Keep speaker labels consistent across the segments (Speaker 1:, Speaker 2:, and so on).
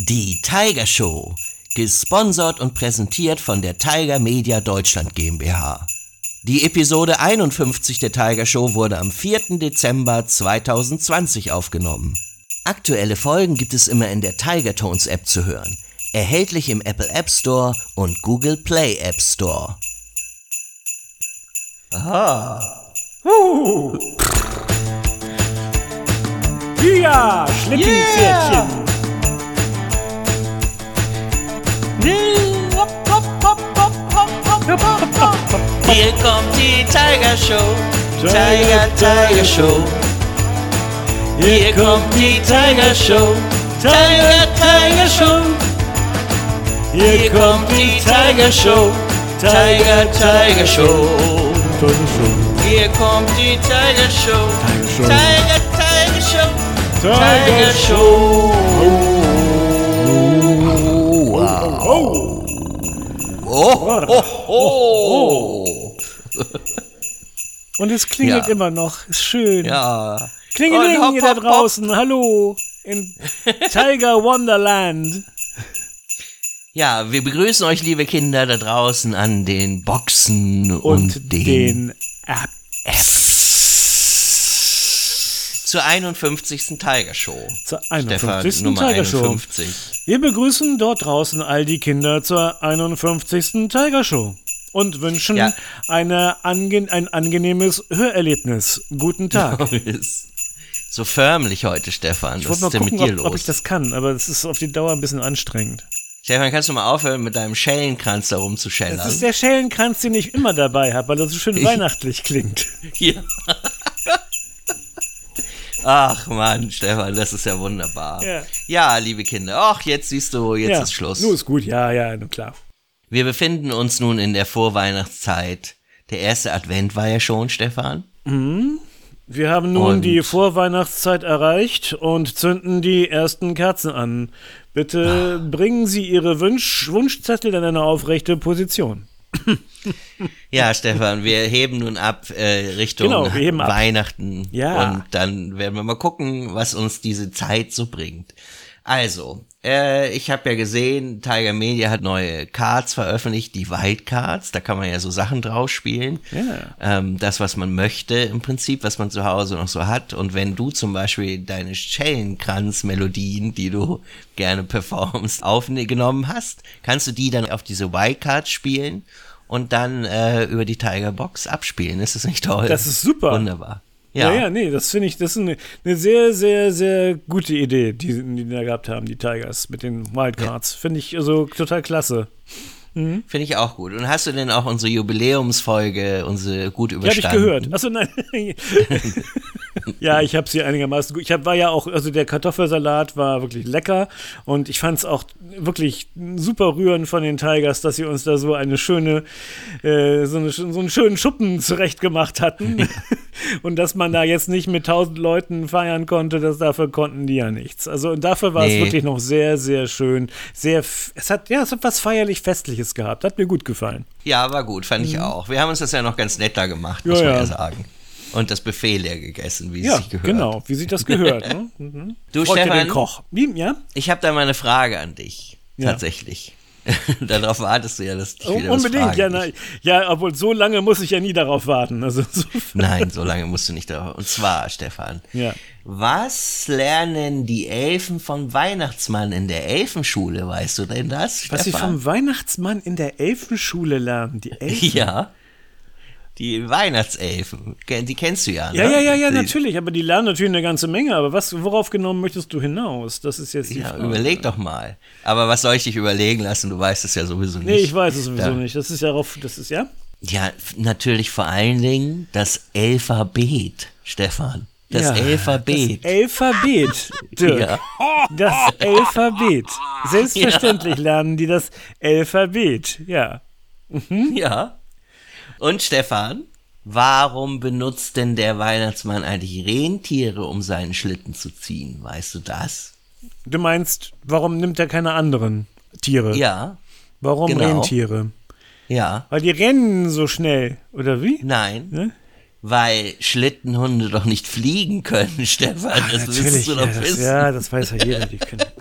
Speaker 1: Die Tiger Show. Gesponsert und präsentiert von der Tiger Media Deutschland GmbH. Die Episode 51 der Tiger Show wurde am 4. Dezember 2020 aufgenommen. Aktuelle Folgen gibt es immer in der Tiger Tones App zu hören. Erhältlich im Apple App Store und Google Play App Store.
Speaker 2: Ja, Schlippingpferdchen.
Speaker 1: Hier kommt die Tiger Show. Tiger, Tiger Show. Hier kommt die Tiger Show. Tiger, Tiger Show. Hier kommt die Tiger Show. Tiger, Tiger Show. Hier kommt die Tiger Show. Tiger, Tiger Show. Tiger Show. Oh, oh, oh.
Speaker 2: Und es klingelt
Speaker 1: Ja.
Speaker 2: immer noch. Ist schön.
Speaker 1: Ja.
Speaker 2: Klingeling,
Speaker 1: Und hopp,
Speaker 2: da
Speaker 1: hopp, hopp.
Speaker 2: draußen. Hallo. In Tiger Wonderland.
Speaker 1: Ja, wir begrüßen euch, liebe Kinder, da draußen an den Boxen und,
Speaker 2: Und
Speaker 1: den,
Speaker 2: den App.
Speaker 1: zur 51. Tiger Show.
Speaker 2: Zur
Speaker 1: Stefan,
Speaker 2: 51.
Speaker 1: Nummer
Speaker 2: Tiger Show.
Speaker 1: 51.
Speaker 2: Wir begrüßen dort draußen all die Kinder zur 51. Tiger Show und wünschen
Speaker 1: Ja.
Speaker 2: eine ange ein angenehmes Hörerlebnis. Guten Tag.
Speaker 1: so förmlich heute, Stefan.
Speaker 2: Ich
Speaker 1: Was ist denn mit
Speaker 2: gucken,
Speaker 1: dir
Speaker 2: ob,
Speaker 1: los?
Speaker 2: ob ich das kann, aber es ist auf die Dauer ein bisschen anstrengend.
Speaker 1: Stefan, kannst du mal aufhören, mit deinem Schellenkranz da rumzuschellern?
Speaker 2: Das ist der Schellenkranz, den ich immer dabei habe, weil er so schön weihnachtlich klingt.
Speaker 1: Ja. Ach Mann, Stefan, das ist ja wunderbar.
Speaker 2: Ja.
Speaker 1: Ja, liebe Kinder. Ach, jetzt siehst du, jetzt
Speaker 2: ja.
Speaker 1: ist Schluss.
Speaker 2: Nun ist gut, ja, ja, na klar.
Speaker 1: Wir befinden uns nun in der Vorweihnachtszeit. Der erste Advent war ja schon, Stefan.
Speaker 2: Wir haben nun
Speaker 1: Und-
Speaker 2: die Vorweihnachtszeit erreicht und zünden die ersten Kerzen an. Bitte
Speaker 1: Ah.
Speaker 2: bringen Sie Ihre Wunsch Wunschzettel in eine aufrechte Position.
Speaker 1: Ja, Stefan, wir heben nun ab äh, Richtung
Speaker 2: Genau, ab.
Speaker 1: Weihnachten.
Speaker 2: Ja.
Speaker 1: Und dann werden wir mal gucken, was uns diese Zeit so bringt. Also, äh, ich habe ja gesehen, Tiger Media hat neue Cards veröffentlicht, die Wildcards. Da kann man ja so Sachen draus spielen.
Speaker 2: Ja.
Speaker 1: Ähm, das, was man möchte im Prinzip, was man zu Hause noch so hat. Und wenn du zum Beispiel deine Schellenkranz-Melodien, die du gerne performst, aufgenommen hast, kannst du die dann auf diese Wildcards spielen und dann äh, über die Tiger Box abspielen. Ist das nicht toll?
Speaker 2: Das ist super.
Speaker 1: Wunderbar.
Speaker 2: Ja,
Speaker 1: Ja,
Speaker 2: ja, nee, das finde ich, das ist eine, eine sehr, sehr, sehr gute Idee, die, die die da gehabt haben, die Tigers mit den Wildcards. Finde ich also total klasse.
Speaker 1: Finde ich auch gut. Und hast du denn auch unsere Jubiläumsfolge, unsere gut
Speaker 2: Die habe ich
Speaker 1: überstanden?
Speaker 2: gehört. Achso, nein. ja, ich habe sie einigermaßen gut. Ich hab, war ja auch, also der Kartoffelsalat war wirklich lecker und ich fand es auch wirklich super rührend von den Tigers, dass sie uns da so eine schöne, äh, so, eine, so einen schönen Schuppen zurecht gemacht hatten. und dass man da jetzt nicht mit tausend Leuten feiern konnte, das dafür konnten die ja nichts. Also und dafür war
Speaker 1: Nee.
Speaker 2: es wirklich noch sehr, sehr schön. Sehr, es hat, ja, es hat was feierlich Festliches gehabt. Hat mir gut gefallen.
Speaker 1: Ja, war gut, fand ich auch. Wir haben uns das ja noch ganz nett da gemacht, muss
Speaker 2: Mhm. Ja,
Speaker 1: man ja
Speaker 2: ja.
Speaker 1: sagen. Und das Buffet leer gegessen, wie es
Speaker 2: Ja,
Speaker 1: sich gehört.
Speaker 2: genau, wie sich das gehört. Ne? Mhm.
Speaker 1: Du,
Speaker 2: Freut ja
Speaker 1: Stefan?
Speaker 2: den Koch. Wie, ja?
Speaker 1: Ich habe da mal eine Frage an dich.
Speaker 2: Ja.
Speaker 1: Tatsächlich. Darauf wartest du ja, dass ich
Speaker 2: Oh,
Speaker 1: wieder
Speaker 2: unbedingt, ja, na, ja, obwohl so lange muss ich ja nie darauf warten. Also so,
Speaker 1: Nein, so lange musst du nicht darauf. Und zwar, Stefan,
Speaker 2: ja.
Speaker 1: was lernen die Elfen vom Weihnachtsmann in der Elfenschule? Weißt du denn das,
Speaker 2: Was sie vom Weihnachtsmann in der Elfenschule lernen, die Elfen.
Speaker 1: Ja. Die Weihnachtselfen. Die kennst du ja, ne?
Speaker 2: Ja, ja, ja, ja, natürlich, aber die lernen natürlich eine ganze Menge. Aber was, worauf genommen möchtest du hinaus? Das ist jetzt die
Speaker 1: Ja,
Speaker 2: Frage.
Speaker 1: überleg doch mal. Aber was soll ich dich überlegen lassen? Du weißt es ja sowieso nicht.
Speaker 2: Nee, ich weiß es sowieso
Speaker 1: Da-
Speaker 2: nicht. Das ist ja auf, das ist ja.
Speaker 1: Ja, natürlich vor allen Dingen das Alphabet, Stefan. Das
Speaker 2: ja,
Speaker 1: Alphabet.
Speaker 2: Das Alphabet, Dirk.
Speaker 1: Ja.
Speaker 2: Das Alphabet. Selbstverständlich lernen die das Alphabet, ja.
Speaker 1: ja. Und Stefan, warum benutzt denn der Weihnachtsmann eigentlich Rentiere, um seinen Schlitten zu ziehen? Weißt du das?
Speaker 2: Du meinst, warum nimmt er keine anderen Tiere?
Speaker 1: Ja.
Speaker 2: Warum
Speaker 1: genau.
Speaker 2: Rentiere?
Speaker 1: Ja.
Speaker 2: Weil die rennen so schnell, oder wie?
Speaker 1: Nein.
Speaker 2: Ne?
Speaker 1: Weil Schlittenhunde doch nicht fliegen können, Stefan. Das müsstest du
Speaker 2: ja
Speaker 1: doch
Speaker 2: das,
Speaker 1: wissen.
Speaker 2: ja, das weiß ja jeder. Die können.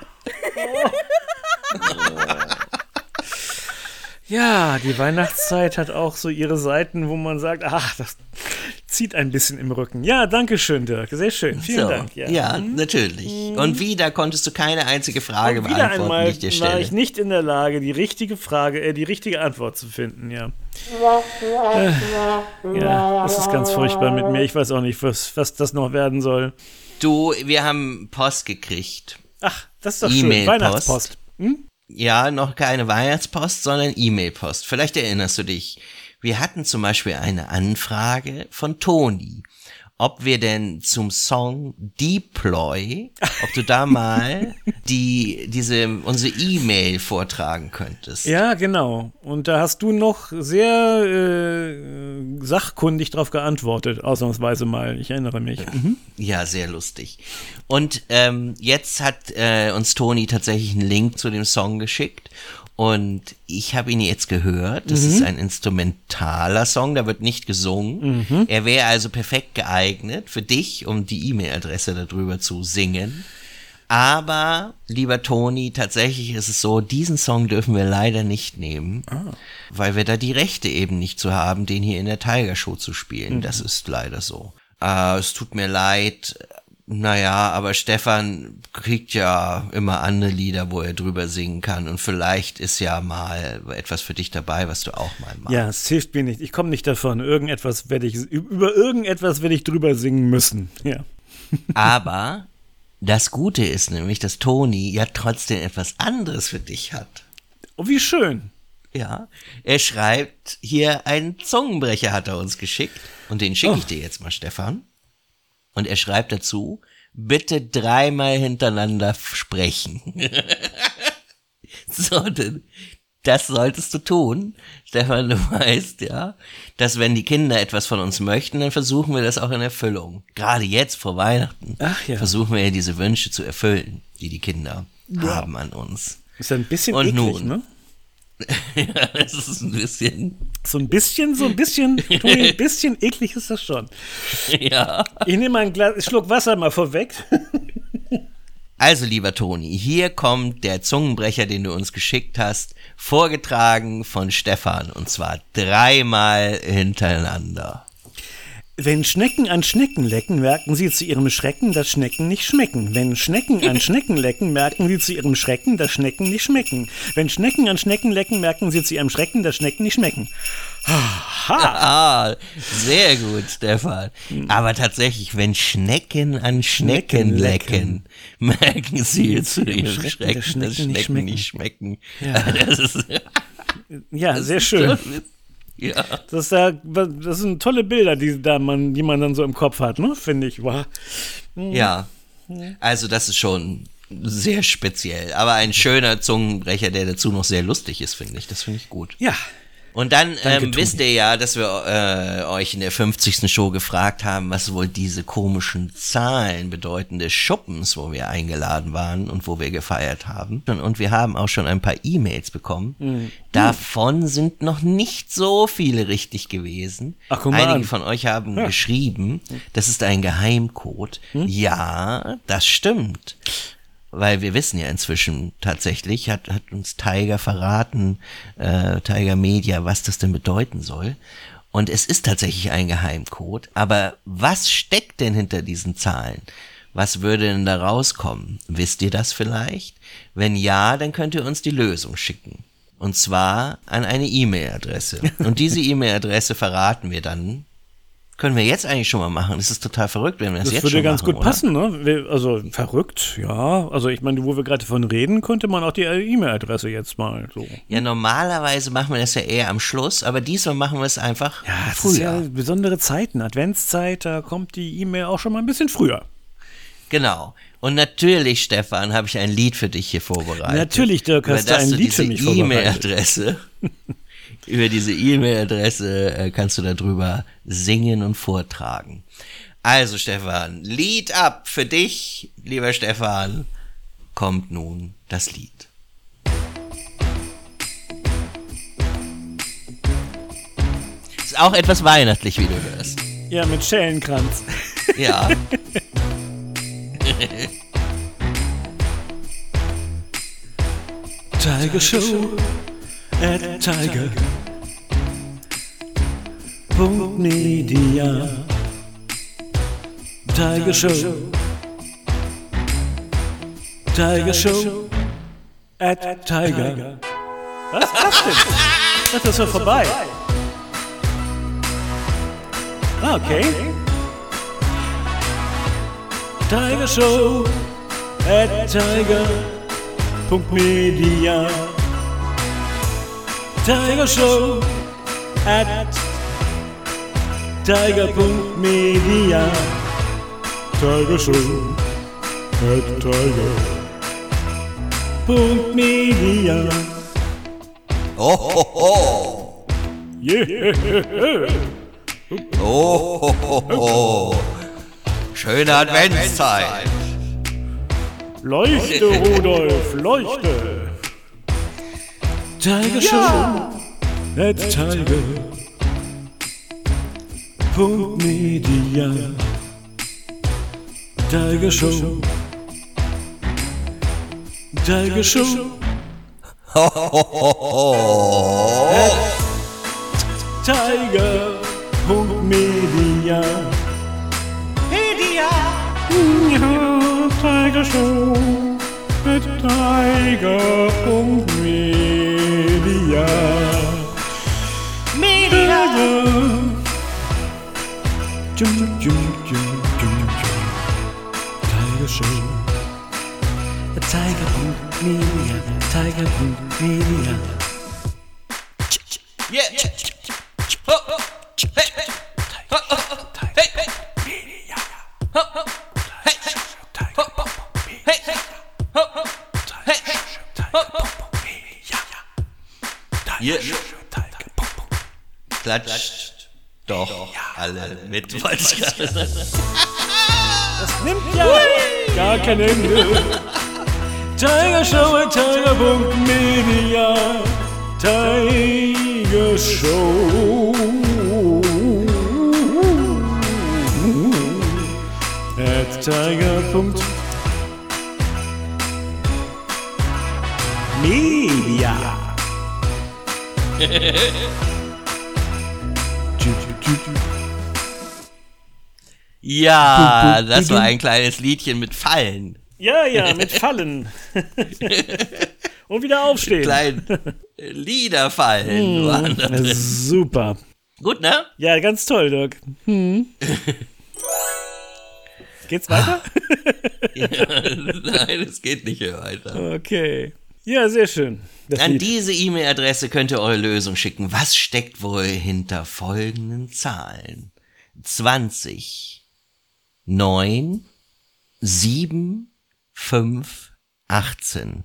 Speaker 2: Ja, die Weihnachtszeit hat auch so ihre Seiten, wo man sagt, ach, das zieht ein bisschen im Rücken. Ja, danke schön, Dirk. Sehr schön. Vielen
Speaker 1: so,
Speaker 2: Dank.
Speaker 1: Ja, ja mhm. natürlich. Und wieder konntest du keine einzige Frage Und wieder beantworten, einmal die ich dir stelle.
Speaker 2: war ich nicht in der Lage, die richtige Frage, äh, die richtige Antwort zu finden, ja. Äh, ja, das ist ganz furchtbar mit mir. Ich weiß auch nicht, was, was das noch werden soll.
Speaker 1: Du, wir haben Post gekriegt.
Speaker 2: Ach, das ist doch e schön. Weihnachtspost. Hm?
Speaker 1: Ja, noch keine Weihnachtspost, sondern E-Mail-Post. Vielleicht erinnerst du dich. Wir hatten zum Beispiel eine Anfrage von Toni ob wir denn zum Song Deploy, ob du da mal die, diese, unsere E-Mail vortragen könntest.
Speaker 2: Ja, genau. Und da hast du noch sehr äh, sachkundig drauf geantwortet, ausnahmsweise mal. Ich erinnere mich. Mhm.
Speaker 1: Ja, sehr lustig. Und ähm, jetzt hat äh, uns Toni tatsächlich einen Link zu dem Song geschickt. Und ich habe ihn jetzt gehört. Das mhm. ist ein instrumentaler Song, da wird nicht gesungen. Mhm. Er wäre also perfekt geeignet für dich, um die E-Mail-Adresse darüber zu singen. Aber, lieber Toni, tatsächlich ist es so, diesen Song dürfen wir leider nicht nehmen, ah. weil wir da die Rechte eben nicht zu haben, den hier in der Tiger Show zu spielen. Mhm. Das ist leider so. Äh, es tut mir leid, naja, aber Stefan kriegt ja immer andere Lieder, wo er drüber singen kann. Und vielleicht ist ja mal etwas für dich dabei, was du auch mal machst.
Speaker 2: Ja, es hilft mir nicht. Ich komme nicht davon. Irgendetwas werde ich, über irgendetwas werde ich drüber singen müssen. Ja.
Speaker 1: Aber das Gute ist nämlich, dass Toni ja trotzdem etwas anderes für dich hat.
Speaker 2: Oh, wie schön.
Speaker 1: Ja, er schreibt hier einen Zungenbrecher hat er uns geschickt. Und den schicke ich oh. dir jetzt mal, Stefan. Und er schreibt dazu, bitte dreimal hintereinander sprechen. so, das solltest du tun. Stefan, du weißt, ja, dass wenn die Kinder etwas von uns möchten, dann versuchen wir das auch in Erfüllung. Gerade jetzt vor Weihnachten
Speaker 2: ja.
Speaker 1: versuchen wir ja diese Wünsche zu erfüllen, die die Kinder ja. haben an uns.
Speaker 2: Ist ein bisschen Und eklig, nun, ne?
Speaker 1: Ja, das ist ein bisschen.
Speaker 2: So ein bisschen, so ein bisschen, ein bisschen eklig ist das schon.
Speaker 1: Ja.
Speaker 2: Ich nehme mal einen Glas, Schluck Wasser mal vorweg.
Speaker 1: Also, lieber Toni, hier kommt der Zungenbrecher, den du uns geschickt hast, vorgetragen von Stefan, und zwar dreimal hintereinander.
Speaker 2: Wenn Schnecken an Schnecken lecken, merken sie zu ihrem Schrecken, dass Schnecken nicht schmecken. Wenn Schnecken an Schnecken lecken, merken sie zu ihrem Schrecken, dass Schnecken nicht schmecken. Wenn Schnecken an Schnecken lecken, merken sie zu ihrem Schrecken, dass Schnecken nicht schmecken.
Speaker 1: Ah, sehr gut, Stefan. Aber tatsächlich, wenn Schnecken an Schnecken, Schnecken lecken, merken sie zu ihrem Schrecken, Schrecken dass Schnecken, nicht schmecken. Nicht schmecken. Ja,
Speaker 2: ja sehr schön. Ja. Das, ist ja, das sind tolle Bilder, die, da man, die man dann so im Kopf hat, ne? finde ich. Wow.
Speaker 1: Mhm. Ja. Also, das ist schon sehr speziell. Aber ein schöner Zungenbrecher, der dazu noch sehr lustig ist, finde ich. Das finde ich gut.
Speaker 2: Ja,
Speaker 1: und dann ähm, wisst ihr ja, dass wir äh, euch in der 50. Show gefragt haben, was wohl diese komischen Zahlen bedeuten des Schuppens, wo wir eingeladen waren und wo wir gefeiert haben. Und, und wir haben auch schon ein paar E-Mails bekommen. Mhm. Davon sind noch nicht so viele richtig gewesen.
Speaker 2: Ach, guck
Speaker 1: mal Einige
Speaker 2: an.
Speaker 1: von euch haben ja. geschrieben, das ist ein Geheimcode. Mhm. Ja, das stimmt weil wir wissen ja inzwischen tatsächlich, hat, hat uns Tiger verraten, äh, Tiger Media, was das denn bedeuten soll. Und es ist tatsächlich ein Geheimcode. Aber was steckt denn hinter diesen Zahlen? Was würde denn da rauskommen? Wisst ihr das vielleicht? Wenn ja, dann könnt ihr uns die Lösung schicken. Und zwar an eine E-Mail-Adresse. Und diese E-Mail-Adresse verraten wir dann können wir jetzt eigentlich schon mal machen. Das ist total verrückt, wenn wir das, das jetzt schon machen.
Speaker 2: Das würde ganz gut passen, ne? Also verrückt, ja. Also ich meine, wo wir gerade von reden, könnte man auch die E-Mail-Adresse jetzt mal so.
Speaker 1: Ja, normalerweise machen wir das ja eher am Schluss, aber diesmal machen wir es einfach
Speaker 2: ja, früher. Ja besondere Zeiten, Adventszeit, da kommt die E-Mail auch schon mal ein bisschen früher.
Speaker 1: Genau. Und natürlich, Stefan, habe ich ein Lied für dich hier vorbereitet.
Speaker 2: Natürlich, Dirk, hast du ein Lied für mich vorbereitet.
Speaker 1: E-Mail-Adresse über diese E-Mail-Adresse äh, kannst du darüber singen und vortragen. Also Stefan, Lied ab für dich, lieber Stefan, kommt nun das Lied. Ist auch etwas weihnachtlich, wie du hörst.
Speaker 2: Ja, mit Schellenkranz.
Speaker 1: Ja.
Speaker 2: Tiger Show at Tiger. Punkt Media. Tiger Show. Tiger Show at Tiger. Was? Was denn? Das ist doch vorbei. Ah, okay. Tiger Show at Tiger. Punkt Media. Tiger Show at Tiger.media. Tiger Show at Tiger. Punkt Media.
Speaker 1: Oh, ho, ho.
Speaker 2: Yeah.
Speaker 1: Oh, ho, ho, ho. Schöne Adventszeit.
Speaker 2: Leuchte, Rudolf, leuchte. Tiger Show at Tiger. Punkt Media. Tiger Show. Tiger Show.
Speaker 1: Ho, ho, ho.
Speaker 2: Tiger. Punkt Media. Media. Ja, Tiger Show. At Tiger. Punkt Tiger. Punkt Media.
Speaker 1: Yeah. Ho, ho. Hey, hey. Hey. Ho, ho. Hey, hey. Ho, ho. Yeah. Klatscht doch alle mit, wollte ich gerade sagen.
Speaker 2: Nimmt ja gar kein Ende. Tiger Show at Tiger.media. Tiger Show. At Tiger.media.
Speaker 1: Ja, das war ein kleines Liedchen mit Fallen.
Speaker 2: Ja, ja, mit Fallen. Und wieder aufstehen.
Speaker 1: Kleinen Liederfallen drin.
Speaker 2: Super.
Speaker 1: Gut, ne?
Speaker 2: Ja, ganz toll, Dirk. Hm. Geht's weiter?
Speaker 1: Nein, es geht nicht mehr weiter.
Speaker 2: Okay. Ja, sehr schön. Das
Speaker 1: An
Speaker 2: Lied.
Speaker 1: diese E-Mail-Adresse könnt ihr eure Lösung schicken. Was steckt wohl hinter folgenden Zahlen? 20, 9, 7, 5, 18.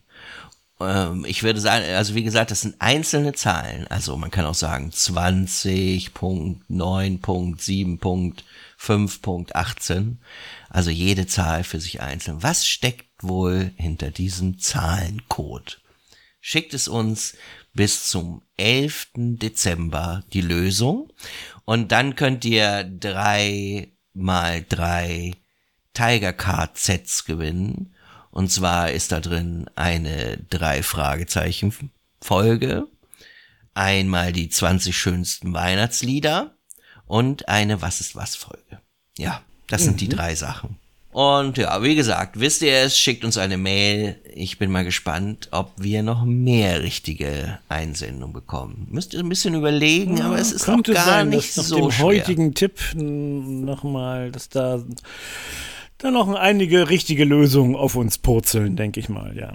Speaker 1: Ähm, ich würde sagen, also wie gesagt, das sind einzelne Zahlen. Also man kann auch sagen 20, Punkt, 9, Punkt, 7, Punkt, 5, Punkt, 18. Also jede Zahl für sich einzeln. Was steckt wohl hinter diesem Zahlencode? schickt es uns bis zum 11. Dezember die Lösung und dann könnt ihr drei mal drei Tiger Card Sets gewinnen und zwar ist da drin eine drei Fragezeichen Folge, einmal die 20 schönsten Weihnachtslieder und eine Was ist was Folge. Ja, das sind die drei Sachen. Und ja, wie gesagt, wisst ihr es, schickt uns eine Mail. Ich bin mal gespannt, ob wir noch mehr richtige Einsendungen bekommen. Müsst ihr ein bisschen überlegen, aber es ist noch gar
Speaker 2: sein,
Speaker 1: nicht
Speaker 2: dass nach
Speaker 1: so
Speaker 2: dem
Speaker 1: schwer.
Speaker 2: heutigen Tipp nochmal, dass da, da noch einige richtige Lösungen auf uns purzeln, denke ich mal, ja.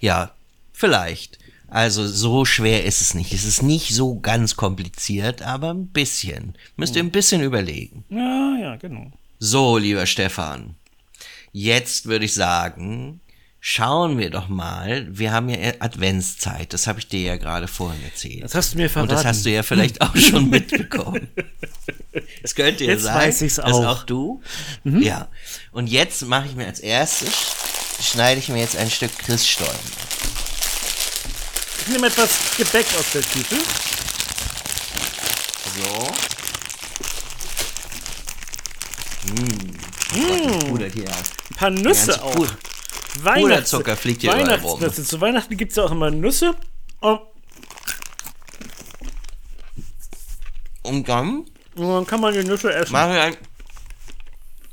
Speaker 1: Ja, vielleicht. Also so schwer ist es nicht. Es ist nicht so ganz kompliziert, aber ein bisschen. Müsst ihr ein bisschen überlegen.
Speaker 2: Ja, ja, genau.
Speaker 1: So, lieber Stefan, jetzt würde ich sagen, schauen wir doch mal. Wir haben ja Adventszeit, das habe ich dir ja gerade vorhin erzählt.
Speaker 2: Das hast du mir verraten.
Speaker 1: Und das hast du ja vielleicht auch schon mitbekommen. Es könnte ja
Speaker 2: Jetzt
Speaker 1: sein,
Speaker 2: weiß ich's
Speaker 1: dass
Speaker 2: auch. Mhm.
Speaker 1: auch du. Ja. Und jetzt mache ich mir als erstes, schneide ich mir jetzt ein Stück Christstollen.
Speaker 2: Ich nehme etwas Gebäck aus der Tüte.
Speaker 1: So. Mmh. Hier.
Speaker 2: Ein paar Nüsse auch.
Speaker 1: Pud-
Speaker 2: Weihnachts
Speaker 1: Puderzucker fliegt hier überall rum.
Speaker 2: Weihnachts Zu Weihnachten gibt es ja auch immer Nüsse. Und
Speaker 1: Und dann
Speaker 2: Und dann kann man die Nüsse essen.
Speaker 1: mache ich ein,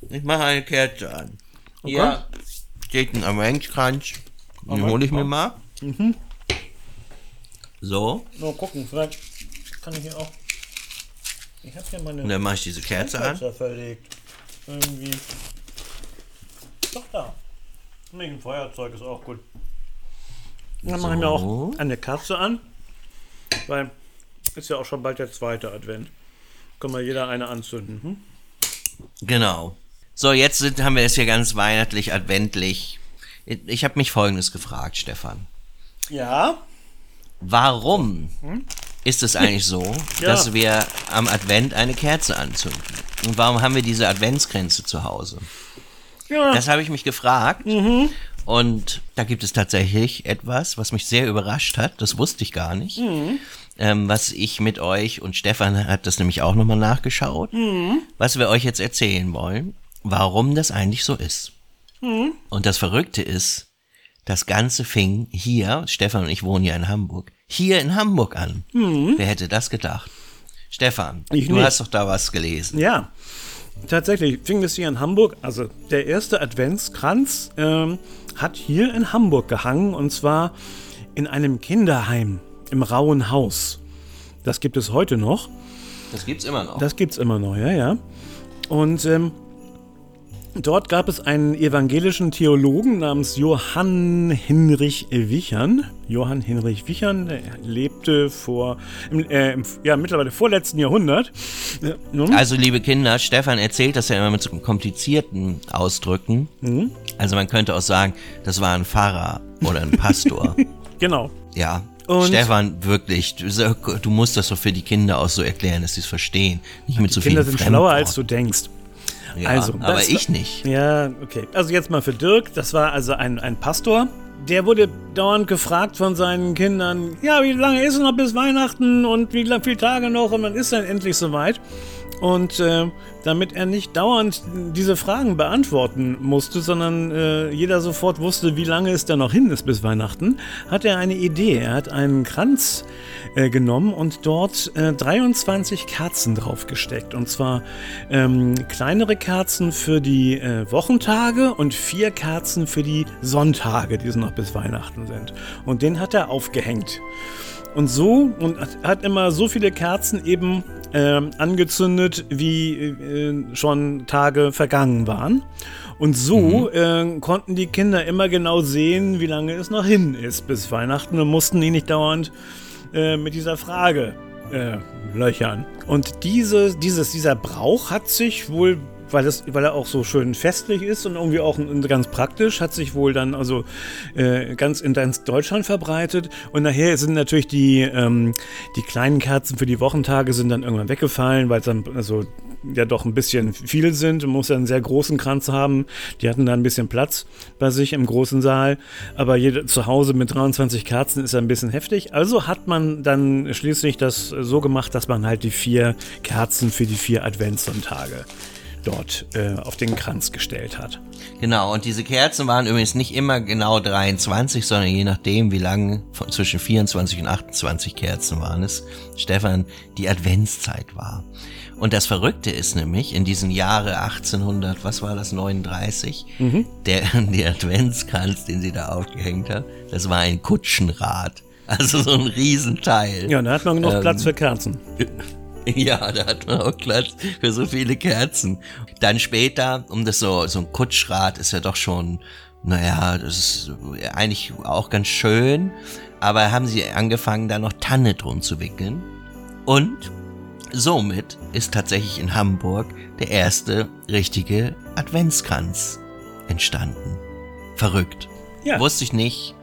Speaker 1: ich mache eine Kerze an. Hier steht ein Orange-Crunch. Den hole ich mir mal. So,
Speaker 2: Mal gucken, vielleicht kann ich hier auch. Ich habe hier meine
Speaker 1: und dann mache ich diese Kerze an.
Speaker 2: Verlegt. Irgendwie. Doch da. Nee, ein Feuerzeug ist auch gut. Dann mache ich mir auch eine Kerze an. Weil ist ja auch schon bald der zweite Advent. Können wir jeder eine anzünden. Hm?
Speaker 1: Genau. So, jetzt sind, haben wir es hier ganz weihnachtlich, adventlich. Ich, ich habe mich Folgendes gefragt, Stefan.
Speaker 2: Ja.
Speaker 1: Warum ist es eigentlich so,
Speaker 2: Ja.
Speaker 1: dass wir am Advent eine Kerze anzünden? Und warum haben wir diese Adventsgrenze zu Hause?
Speaker 2: Ja.
Speaker 1: Das habe ich mich gefragt. Und da gibt es tatsächlich etwas, was mich sehr überrascht hat. Das wusste ich gar nicht. Ähm, was ich mit euch und Stefan hat das nämlich auch nochmal nachgeschaut. Was wir euch jetzt erzählen wollen, warum das eigentlich so ist. Und das Verrückte ist, das Ganze fing hier, Stefan und ich wohnen ja in Hamburg, hier in Hamburg an. Wer hätte das gedacht? Stefan,
Speaker 2: Ich
Speaker 1: du
Speaker 2: nicht.
Speaker 1: hast doch da was gelesen.
Speaker 2: Ja, tatsächlich fing es hier in Hamburg. Also der erste Adventskranz ähm, hat hier in Hamburg gehangen und zwar in einem Kinderheim im Rauen Haus. Das gibt es heute noch.
Speaker 1: Das gibt's immer noch.
Speaker 2: Das gibt es immer noch, ja, ja. Und ähm, dort gab es einen evangelischen Theologen namens Johann Hinrich Wichern. Johann Hinrich Wichern lebte vor, äh, im, ja, mittlerweile vorletzten Jahrhundert. Nun,
Speaker 1: Also, liebe Kinder, Stefan erzählt das ja immer mit so komplizierten Ausdrücken.
Speaker 2: Mhm.
Speaker 1: Also, man könnte auch sagen, das war ein Pfarrer oder ein Pastor.
Speaker 2: genau.
Speaker 1: ja.
Speaker 2: Und-
Speaker 1: Stefan, wirklich, du, musst das doch für die Kinder auch so erklären, dass sie es verstehen. Nicht mit so
Speaker 2: Kinder sind schlauer, als du denkst.
Speaker 1: Ja,
Speaker 2: also,
Speaker 1: aber
Speaker 2: das-
Speaker 1: ich nicht.
Speaker 2: Ja, okay. Also jetzt mal für Dirk. Das war also ein, ein Pastor. Der wurde dauernd gefragt von seinen Kindern, ja, wie lange ist es noch bis Weihnachten und wie viele Tage noch und wann ist dann endlich soweit? Und äh, damit er nicht dauernd diese Fragen beantworten musste, sondern äh, jeder sofort wusste, wie lange es da noch hin ist bis Weihnachten, hat er eine Idee. Er hat einen Kranz äh, genommen und dort äh, 23 Kerzen draufgesteckt. Und zwar ähm, kleinere Kerzen für die äh, Wochentage und vier Kerzen für die Sonntage, die so noch bis Weihnachten sind. Und den hat er aufgehängt. Und so, und hat- immer so viele Kerzen eben ähm, angezündet, wie äh, schon Tage vergangen waren. Und so äh, konnten die Kinder immer genau sehen, wie lange es noch hin ist bis Weihnachten und mussten ihn nicht dauernd äh, mit dieser Frage äh, löchern. Und diese, dieses, dieser Brauch hat sich wohl, weil, es, weil er auch so schön festlich ist und irgendwie auch ganz praktisch, hat sich wohl dann also äh, ganz in ganz Deutschland verbreitet. Und nachher sind natürlich die, ähm, die kleinen Kerzen für die Wochentage sind dann irgendwann weggefallen, weil es dann also ja doch ein bisschen viel sind. Man muss ja einen sehr großen Kranz haben. Die hatten da ein bisschen Platz bei sich im großen Saal. Aber jede, zu Hause mit 23 Kerzen ist ja ein bisschen heftig. Also hat man dann schließlich das so gemacht, dass man halt die vier Kerzen für die vier Adventssonntage dort äh, auf den Kranz gestellt hat.
Speaker 1: Genau, und diese Kerzen waren übrigens nicht immer genau 23, sondern je nachdem, wie lang von zwischen 24 und 28 Kerzen waren es, Stefan, die Adventszeit war. Und das Verrückte ist nämlich, in diesem Jahre 1800, was war das, 39, der, der Adventskranz, den sie da aufgehängt hat, das war ein Kutschenrad. Also so ein Riesenteil.
Speaker 2: Ja, da hat man genug
Speaker 1: Ähm,
Speaker 2: Platz für Kerzen.
Speaker 1: Ja, da hat man auch Platz für so viele Kerzen. Dann später, um das so, so ein Kutschrad ist ja doch schon, naja, das ist eigentlich auch ganz schön. Aber haben sie angefangen, da noch Tanne drum zu wickeln. Und somit ist tatsächlich in Hamburg der erste richtige Adventskranz entstanden. Verrückt.
Speaker 2: Ja.
Speaker 1: Wusste ich nicht.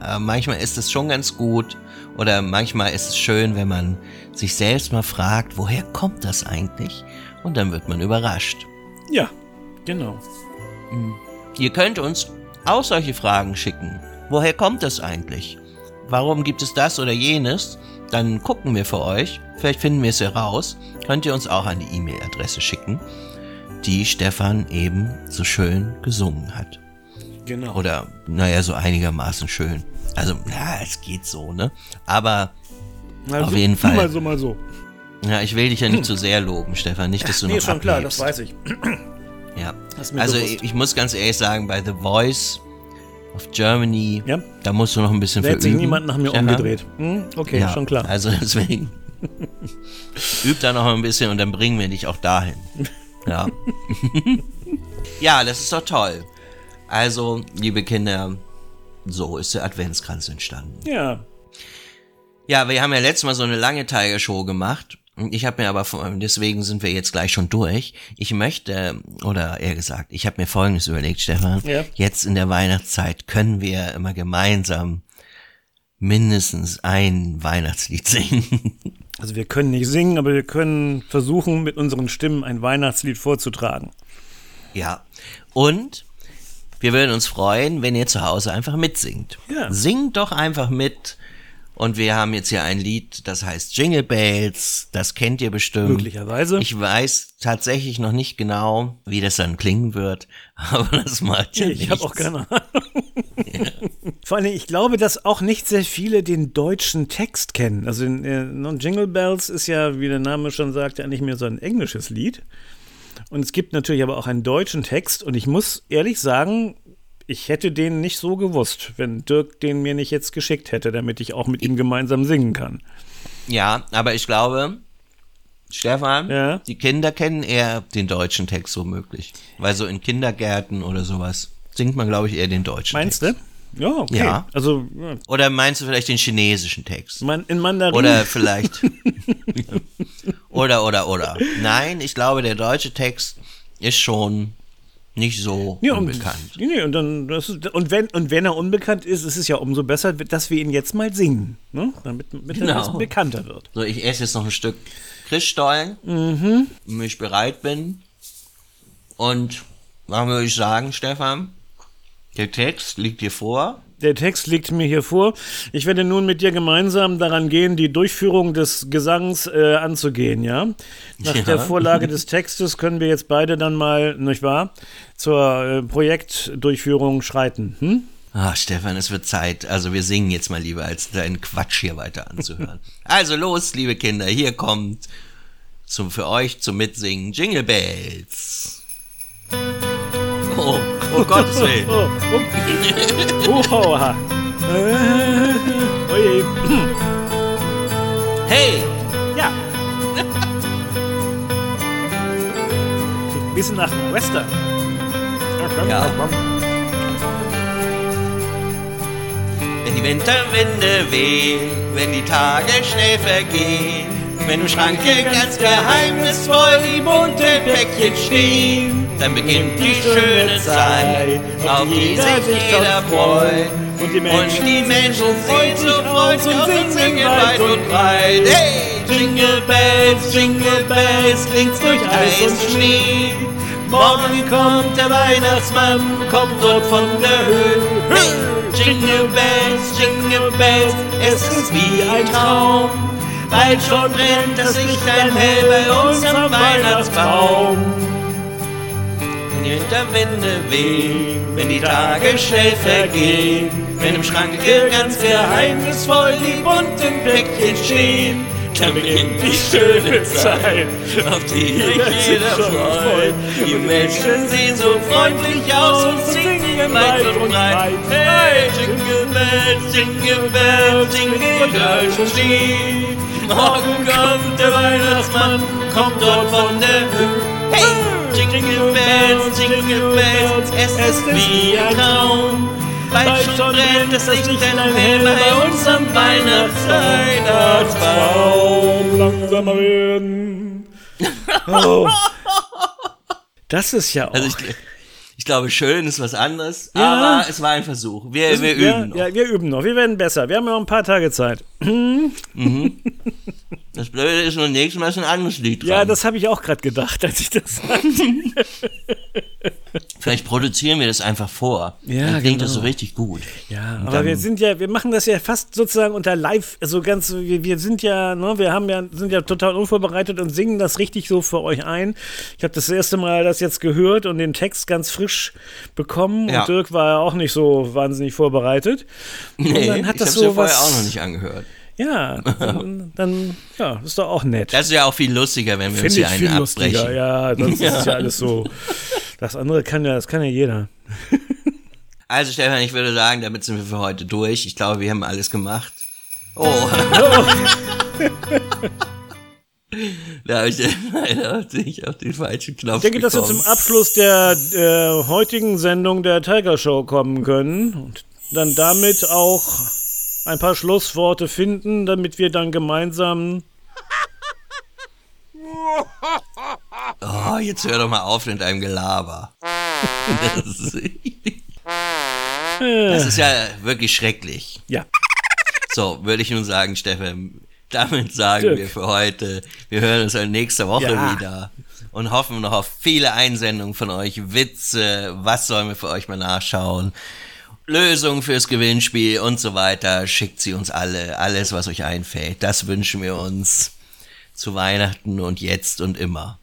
Speaker 1: Äh, manchmal ist es schon ganz gut oder manchmal ist es schön, wenn man sich selbst mal fragt, woher kommt das eigentlich? Und dann wird man überrascht.
Speaker 2: Ja, genau.
Speaker 1: Ihr könnt uns auch solche Fragen schicken. Woher kommt das eigentlich? Warum gibt es das oder jenes? Dann gucken wir für euch. Vielleicht finden wir es heraus. Könnt ihr uns auch an die E-Mail-Adresse schicken, die Stefan eben so schön gesungen hat.
Speaker 2: Genau.
Speaker 1: Oder, naja, so einigermaßen schön. Also, na, es geht so, ne? Aber
Speaker 2: Also,
Speaker 1: auf jeden Fall.
Speaker 2: Mal so, mal so.
Speaker 1: Ja, ich will dich ja nicht zu sehr loben, Stefan. Nicht, dass du
Speaker 2: Nee,
Speaker 1: noch
Speaker 2: ist schon klar,
Speaker 1: abhebst.
Speaker 2: das weiß ich.
Speaker 1: Ja. Also
Speaker 2: bewusst.
Speaker 1: ich, muss ganz ehrlich sagen, bei The Voice of Germany,
Speaker 2: Ja.
Speaker 1: da musst du noch ein bisschen
Speaker 2: Da hat sich
Speaker 1: verüben,
Speaker 2: niemand nach mir
Speaker 1: Stefan.
Speaker 2: umgedreht. Hm? Okay,
Speaker 1: Ja,
Speaker 2: schon klar.
Speaker 1: Also deswegen üb da noch ein bisschen und dann bringen wir dich auch dahin. Ja. ja, das ist doch toll. Also, liebe Kinder, so ist der Adventskranz entstanden.
Speaker 2: Ja.
Speaker 1: Ja, wir haben ja letztes Mal so eine lange Tiger-Show gemacht. Ich habe mir aber, vor- deswegen sind wir jetzt gleich schon durch. Ich möchte, oder eher gesagt, ich habe mir Folgendes überlegt, Stefan.
Speaker 2: Ja.
Speaker 1: Jetzt in der Weihnachtszeit können wir immer gemeinsam mindestens ein Weihnachtslied singen.
Speaker 2: Also wir können nicht singen, aber wir können versuchen, mit unseren Stimmen ein Weihnachtslied vorzutragen.
Speaker 1: ja. Und wir würden uns freuen, wenn ihr zu Hause einfach mitsingt.
Speaker 2: Ja.
Speaker 1: Singt doch einfach mit. Und wir haben jetzt hier ein Lied, das heißt Jingle Bells. Das kennt ihr bestimmt.
Speaker 2: Möglicherweise.
Speaker 1: Ich weiß tatsächlich noch nicht genau, wie das dann klingen wird, aber das macht ja
Speaker 2: ich habe auch keine Ahnung. Vor allem, ich glaube, dass auch nicht sehr viele den deutschen Text kennen. Also äh, Jingle Bells ist ja, wie der Name schon sagt, ja nicht mehr so ein englisches Lied. Und es gibt natürlich aber auch einen deutschen Text. Und ich muss ehrlich sagen, ich hätte den nicht so gewusst, wenn Dirk den mir nicht jetzt geschickt hätte, damit ich auch mit ihm gemeinsam singen kann.
Speaker 1: Ja, aber ich glaube, Stefan,
Speaker 2: Ja?
Speaker 1: die Kinder kennen eher den deutschen Text womöglich. Weil so in Kindergärten oder sowas singt man, glaube ich, eher den deutschen
Speaker 2: Meinst
Speaker 1: Text.
Speaker 2: du? Ja, okay.
Speaker 1: Ja.
Speaker 2: Also ja,
Speaker 1: Oder meinst du vielleicht den chinesischen Text?
Speaker 2: man, in Mandarin.
Speaker 1: Oder vielleicht. oder, oder, oder. Nein, ich glaube, der deutsche Text ist schon nicht so
Speaker 2: Ja, und,
Speaker 1: unbekannt.
Speaker 2: nee, und, dann, das und, wenn, und wenn er unbekannt ist, ist es ja umso besser, dass wir ihn jetzt mal singen, ne? damit, damit er ein
Speaker 1: Genau.
Speaker 2: bisschen bekannter wird.
Speaker 1: So, ich esse jetzt noch ein Stück Christstollen,
Speaker 2: Mhm.
Speaker 1: wenn ich bereit bin. Und dann würde ich sagen, Stefan, der Text liegt dir vor.
Speaker 2: Der Text liegt mir hier vor. Ich werde nun mit dir gemeinsam daran gehen, die Durchführung des Gesangs äh, anzugehen, ja? Nach
Speaker 1: Ja.
Speaker 2: der Vorlage des Textes können wir jetzt beide dann mal, nicht wahr, zur äh, Projektdurchführung schreiten. Hm?
Speaker 1: Ach, Stefan, es wird Zeit. Also wir singen jetzt mal lieber, als deinen Quatsch hier weiter anzuhören. also los, liebe Kinder, hier kommt zum, für euch zum Mitsingen Jingle Bells. Oh, oh Gottes Willen.
Speaker 2: Oh, oh. oh, oha. Oje.
Speaker 1: Hey!
Speaker 2: Ja. Klingt ein bisschen nach Western.
Speaker 1: Ja. Wenn die Winterwinde wehen, wenn die Tage schnell vergehen, wenn im Schranke ganz geheimnisvoll die bunten Päckchen stehen, dann beginnt die schöne Zeit, auf die sich jeder freut.
Speaker 2: Und die Menschen,
Speaker 1: Und die Menschen sehen so aus und singen weit und breit. Hey! Jingle Bells, Jingle Bells, klingt's durch Eis und Schnee. Morgen kommt der Weihnachtsmann, kommt dort von der Höhe. Hey! Jingle Bells, Jingle Bells, es ist wie ein Traum. Bald schon brennt das Licht ein hell bei uns am Weihnachtsbaum. Wenn die Winterwinde wehen, wenn die Tage schnell vergehen, wenn im Schranke ganz geheimnisvoll die bunten Päckchen stehen, dann beginnt die schöne Zeit, auf die sich jeder freut. Die Menschen sehen so freundlich aus und singen weit und breit. Hey, Jingle Bells, Jingle Bells, Jingle Bells stehen. Morgen kommt der Weihnachtsmann, kommt dort von der Höhe. Hey, Jingle Bells, Jingle Bells, es ist wie ein Traum. Bald schon brennt das Licht ein hell bei uns am Weihnachtsbaum.
Speaker 2: Langsamer werden. Oh. Das ist ja auch.
Speaker 1: Also ich, ich glaube, schön ist was anderes,
Speaker 2: Ja.
Speaker 1: aber es war ein Versuch. Wir, wir
Speaker 2: ja,
Speaker 1: üben noch.
Speaker 2: Ja, wir üben noch. Wir werden besser. Wir haben ja noch ein paar Tage Zeit.
Speaker 1: Das Blöde ist nur nächstes Mal ist ein anderes Lied dran.
Speaker 2: Ja, das habe ich auch gerade gedacht, als ich das sagte.
Speaker 1: Vielleicht produzieren wir das einfach vor.
Speaker 2: Ja,
Speaker 1: Dann klingt das
Speaker 2: genau.
Speaker 1: so richtig gut.
Speaker 2: Ja,
Speaker 1: Und
Speaker 2: aber wir sind ja, wir machen das ja fast sozusagen unter live, also ganz, wir, wir sind ja, ne, wir haben ja, sind ja total unvorbereitet und singen das richtig so für euch ein. Ich habe das erste Mal das jetzt gehört und den Text ganz frisch bekommen
Speaker 1: Ja.
Speaker 2: und Dirk war ja auch nicht so wahnsinnig vorbereitet.
Speaker 1: Nee,
Speaker 2: und dann hat
Speaker 1: ich
Speaker 2: das
Speaker 1: hab's
Speaker 2: so
Speaker 1: ja vorher
Speaker 2: was,
Speaker 1: auch noch nicht angehört.
Speaker 2: Ja, dann, dann ja, ist doch auch nett.
Speaker 1: Das ist ja auch viel lustiger, wenn wir uns
Speaker 2: Finde
Speaker 1: hier
Speaker 2: ich viel
Speaker 1: einen
Speaker 2: lustiger.
Speaker 1: abbrechen.
Speaker 2: Ja, sonst ist es ja alles so. Das andere kann ja, das kann ja jeder.
Speaker 1: Also Stefan, ich würde sagen, damit sind wir für heute durch. Ich glaube, wir haben alles gemacht. Oh. da habe ich leider nicht auf den falschen Knopf
Speaker 2: Ich denke, dass wir zum Abschluss der äh, heutigen Sendung der Tiger Show kommen können und dann damit auch ein paar Schlussworte finden, damit wir dann gemeinsam.
Speaker 1: Oh, jetzt hör doch mal auf mit deinem Gelaber. Das ist, ja wirklich schrecklich.
Speaker 2: Ja.
Speaker 1: So, würde ich nun sagen, Steffen, damit sagen
Speaker 2: Dirk.
Speaker 1: wir für heute, wir hören uns dann nächste Woche
Speaker 2: Ja.
Speaker 1: wieder und hoffen noch auf viele Einsendungen von euch, Witze, was sollen wir für euch mal nachschauen, Lösungen fürs Gewinnspiel und so weiter. Schickt sie uns alle, alles, was euch einfällt. Das wünschen wir uns zu Weihnachten und jetzt und immer.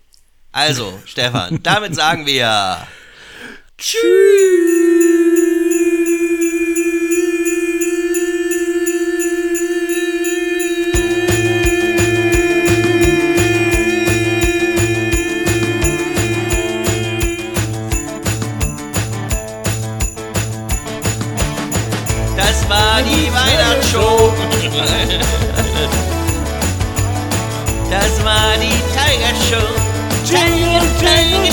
Speaker 1: Also, Stefan, damit sagen wir Das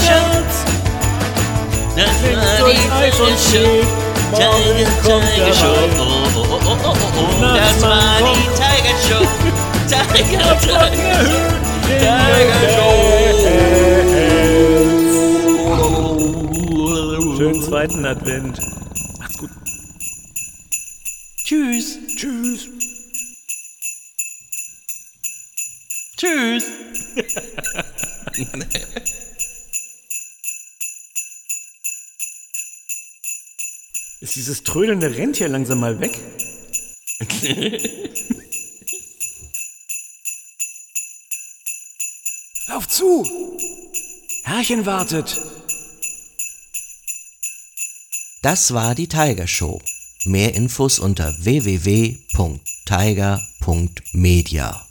Speaker 1: Tiger Show. Das war die Tiger Show. Tiger, Tiger Show. Oh, oh, oh, oh, oh, oh. Das Tiger Show. Tiger, Tiger Show. Tiger Show.
Speaker 2: Schönen zweiten Advent. Macht's gut.
Speaker 1: Tschüss.
Speaker 2: Tschüss.
Speaker 1: Tschüss.
Speaker 2: Ist dieses trödelnde Rentier langsam mal weg? Lauf zu! Herrchen wartet!
Speaker 1: Das war die Tiger Show. Mehr Infos unter www.tiger.media.